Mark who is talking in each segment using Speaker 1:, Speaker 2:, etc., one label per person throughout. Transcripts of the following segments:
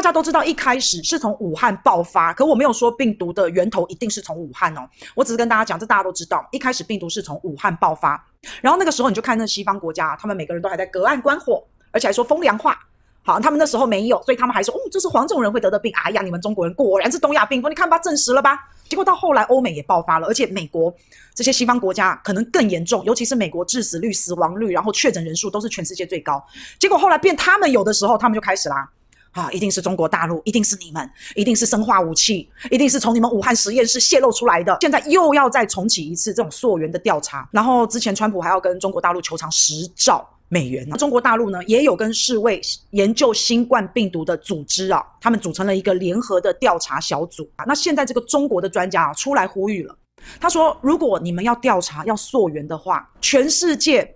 Speaker 1: 大家都知道，一开始是从武汉爆发，可我没有说病毒的源头一定是从武汉哦。我只是跟大家讲，这大家都知道，一开始病毒是从武汉爆发。然后那个时候你就看那西方国家，他们每个人都还在隔岸观火，而且还说风凉话。好，他们那时候没有，所以他们还说，哦，这是黄种人会得的病。哎呀，你们中国人果然是东亚病夫，你看吧，证实了吧？结果到后来，欧美也爆发了，而且美国这些西方国家可能更严重，尤其是美国致死率、死亡率，然后确诊人数都是全世界最高。结果后来变他们有的时候，他们就开始啦，啊，一定是中国大陆，一定是你们，一定是生化武器，一定是从你们武汉实验室泄露出来的。现在又要再重启一次这种溯源的调查，然后之前川普还要跟中国大陆求偿十兆。美元啊，中国大陆呢也有跟世卫研究新冠病毒的组织啊，他们组成了一个联合的调查小组啊。那现在这个中国的专家啊出来呼吁了，他说：如果你们要调查要溯源的话，全世界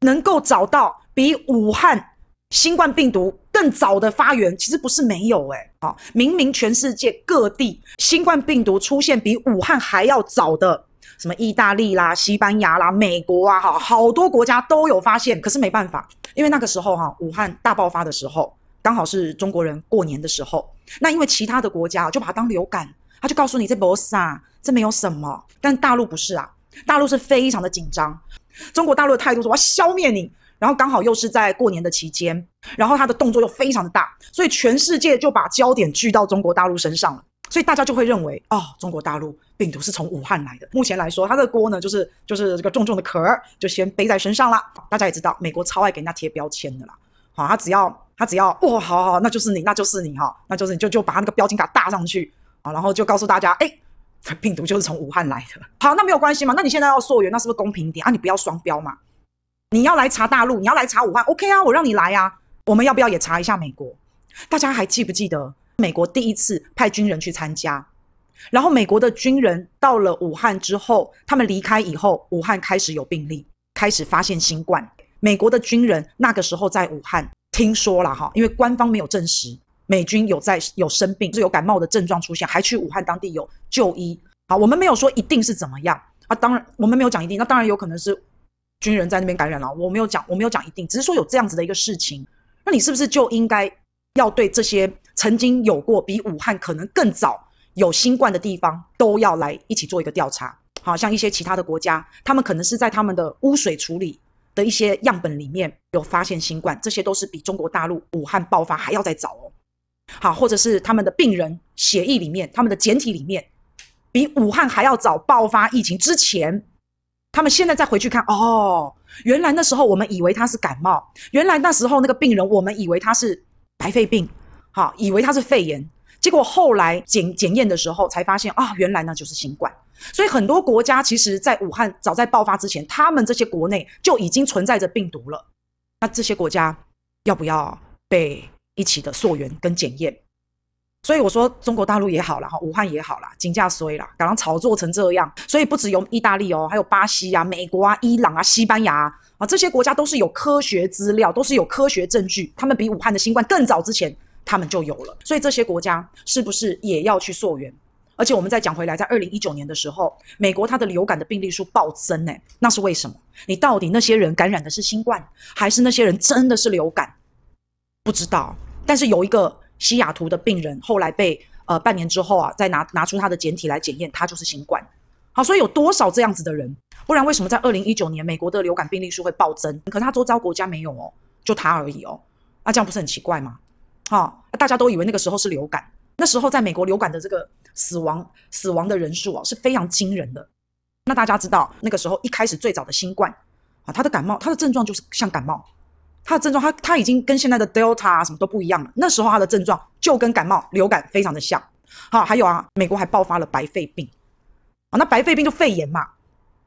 Speaker 1: 能够找到比武汉新冠病毒更早的发源，其实不是没有哎，好，明明全世界各地新冠病毒出现比武汉还要早的。什么意大利啦、西班牙啦、美国啊，哈，好多国家都有发现，可是没办法，因为那个时候哈，武汉大爆发的时候，刚好是中国人过年的时候。那因为其他的国家就把它当流感，他就告诉你这不是啊，这没有什么。但大陆不是啊，大陆是非常的紧张。中国大陆的态度是我要消灭你，然后刚好又是在过年的期间，然后他的动作又非常的大，所以全世界就把焦点聚到中国大陆身上了。所以大家就会认为，哦，中国大陆病毒是从武汉来的。目前来说，它的锅呢，就是就是这个重重的壳儿，就先背在身上了。大家也知道，美国超爱给人家贴标签的啦。好，他只要他只要，哦，好好，那就是你，那就是你哈，那就是你就就把他那个标签给它打上去啊，然后就告诉大家，哎，病毒就是从武汉来的。好，那没有关系嘛？那你现在要溯源，那是不是公平点啊？你不要双标嘛？你要来查大陆，你要来查武汉，OK 啊，我让你来啊。我们要不要也查一下美国？大家还记不记得？美国第一次派军人去参加，然后美国的军人到了武汉之后，他们离开以后，武汉开始有病例，开始发现新冠。美国的军人那个时候在武汉听说了哈，因为官方没有证实美军有在有生病，是有感冒的症状出现，还去武汉当地有就医。好，我们没有说一定是怎么样啊，当然我们没有讲一定，那当然有可能是军人在那边感染了，我没有讲，我没有讲一定，只是说有这样子的一个事情，那你是不是就应该要对这些？曾经有过比武汉可能更早有新冠的地方，都要来一起做一个调查。好像一些其他的国家，他们可能是在他们的污水处理的一些样本里面有发现新冠，这些都是比中国大陆武汉爆发还要再早哦。好，或者是他们的病人血液里面，他们的检体里面，比武汉还要早爆发疫情之前，他们现在再回去看，哦，原来那时候我们以为他是感冒，原来那时候那个病人我们以为他是白肺病。好，以为他是肺炎，结果后来检检验的时候才发现啊，原来那就是新冠。所以很多国家其实，在武汉早在爆发之前，他们这些国内就已经存在着病毒了。那这些国家要不要被一起的溯源跟检验？所以我说，中国大陆也好了哈，武汉也好了，金价衰了，刚刚炒作成这样。所以不只有意大利哦，还有巴西啊、美国啊、伊朗啊、西班牙啊，啊这些国家都是有科学资料，都是有科学证据，他们比武汉的新冠更早之前。他们就有了，所以这些国家是不是也要去溯源？而且我们再讲回来，在二零一九年的时候，美国它的流感的病例数暴增，诶，那是为什么？你到底那些人感染的是新冠，还是那些人真的是流感？不知道。但是有一个西雅图的病人，后来被呃半年之后啊，再拿拿出他的检体来检验，他就是新冠。好，所以有多少这样子的人？不然为什么在二零一九年美国的流感病例数会暴增？可是他周遭国家没有哦，就他而已哦。那这样不是很奇怪吗？好、哦，大家都以为那个时候是流感。那时候在美国流感的这个死亡死亡的人数啊是非常惊人的。那大家知道那个时候一开始最早的新冠啊，他的感冒，他的症状就是像感冒，他的症状他他已经跟现在的 Delta 啊什么都不一样了。那时候他的症状就跟感冒流感非常的像。好、啊，还有啊，美国还爆发了白肺病啊，那白肺病就肺炎嘛，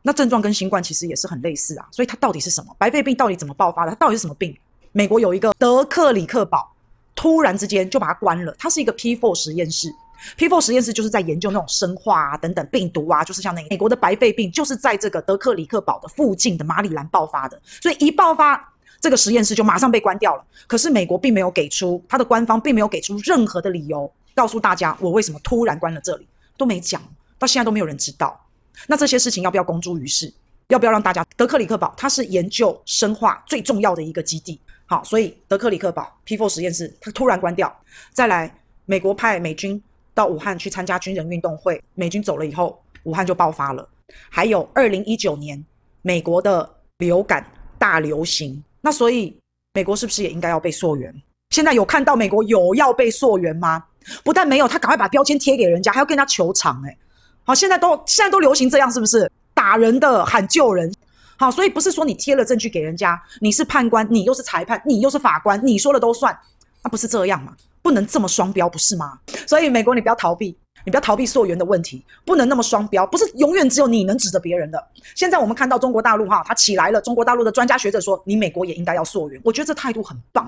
Speaker 1: 那症状跟新冠其实也是很类似啊。所以它到底是什么？白肺病到底怎么爆发的？它到底是什么病？美国有一个德克里克堡。突然之间就把它关了。它是一个 P4 实验室，P4 实验室就是在研究那种生化啊等等病毒啊，就是像那美国的白肺病，就是在这个德克里克堡的附近的马里兰爆发的。所以一爆发，这个实验室就马上被关掉了。可是美国并没有给出，它的官方并没有给出任何的理由，告诉大家我为什么突然关了这里，都没讲，到现在都没有人知道。那这些事情要不要公诸于世？要不要让大家？德克里克堡它是研究生化最重要的一个基地。好，所以德克里克堡 P4 实验室它突然关掉。再来，美国派美军到武汉去参加军人运动会，美军走了以后，武汉就爆发了。还有二零一九年美国的流感大流行，那所以美国是不是也应该要被溯源？现在有看到美国有要被溯源吗？不但没有，他赶快把标签贴给人家，还要跟人家求偿。哎，好，现在都现在都流行这样，是不是？打人的喊救人。好，所以不是说你贴了证据给人家，你是判官，你又是裁判，你又是法官，你说了都算，那不是这样吗？不能这么双标，不是吗？所以美国，你不要逃避，你不要逃避溯源的问题，不能那么双标，不是永远只有你能指着别人的。现在我们看到中国大陆哈，它起来了，中国大陆的专家学者说，你美国也应该要溯源，我觉得这态度很棒。